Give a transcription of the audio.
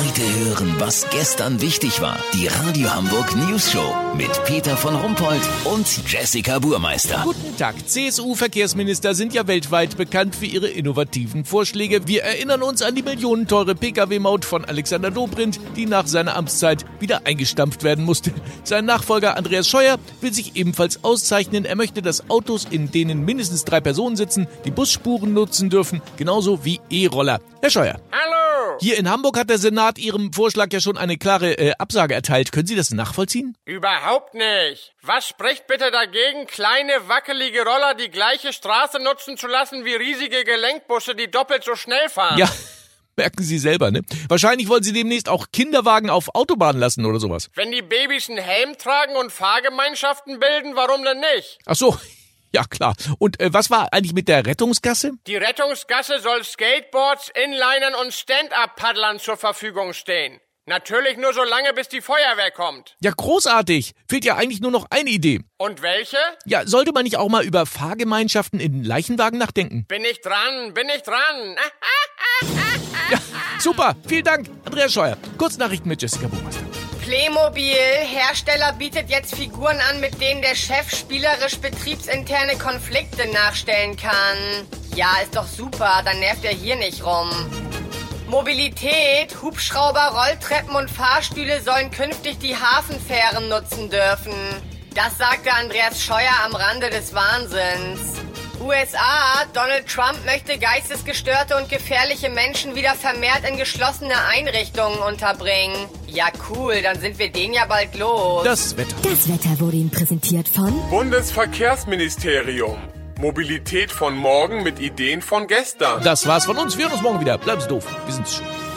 Heute hören, was gestern wichtig war. Die Radio Hamburg News Show mit Peter von Rumpold und Jessica Burmeister. Guten Tag. CSU-Verkehrsminister sind ja weltweit bekannt für ihre innovativen Vorschläge. Wir erinnern uns an die millionenteure Pkw-Maut von Alexander Dobrindt, die nach seiner Amtszeit wieder eingestampft werden musste. Sein Nachfolger Andreas Scheuer will sich ebenfalls auszeichnen. Er möchte, dass Autos, in denen mindestens drei Personen sitzen, die Busspuren nutzen dürfen, genauso wie E-Roller. Herr Scheuer. Hallo! Hier in Hamburg hat der Senat Ihrem Vorschlag ja schon eine klare äh, Absage erteilt. Können Sie das nachvollziehen? Überhaupt nicht. Was spricht bitte dagegen, kleine wackelige Roller die gleiche Straße nutzen zu lassen wie riesige Gelenkbusse, die doppelt so schnell fahren? Ja, merken Sie selber, ne? Wahrscheinlich wollen Sie demnächst auch Kinderwagen auf Autobahnen lassen oder sowas. Wenn die Babys einen Helm tragen und Fahrgemeinschaften bilden, warum denn nicht? Ach so, ja klar. Und äh, was war eigentlich mit der Rettungsgasse? Die Rettungsgasse soll Skateboards, Inlinern und Stand-Up-Paddlern zur Verfügung stehen. Natürlich nur so lange, bis die Feuerwehr kommt. Ja, großartig. Fehlt ja eigentlich nur noch eine Idee. Und welche? Ja, sollte man nicht auch mal über Fahrgemeinschaften in Leichenwagen nachdenken? Bin ich dran, bin ich dran. Ja, super. Vielen Dank, Andreas Scheuer. Kurznachrichten mit Jessica Buchmeister. Playmobil, Hersteller bietet jetzt Figuren an, mit denen der Chef spielerisch betriebsinterne Konflikte nachstellen kann. Ja, ist doch super, dann nervt er hier nicht rum. Mobilität, Hubschrauber, Rolltreppen und Fahrstühle sollen künftig die Hafenfähren nutzen dürfen. Das sagte Andreas Scheuer am Rande des Wahnsinns. USA, Donald Trump möchte geistesgestörte und gefährliche Menschen wieder vermehrt in geschlossene Einrichtungen unterbringen. Ja, cool, dann sind wir den ja bald los. Das Wetter. Das Wetter wurde Ihnen präsentiert von Bundesverkehrsministerium. Mobilität von morgen mit Ideen von gestern. Das war's von uns. Wir hören uns morgen wieder. Bleiben Sie doof. Wir sind's schon.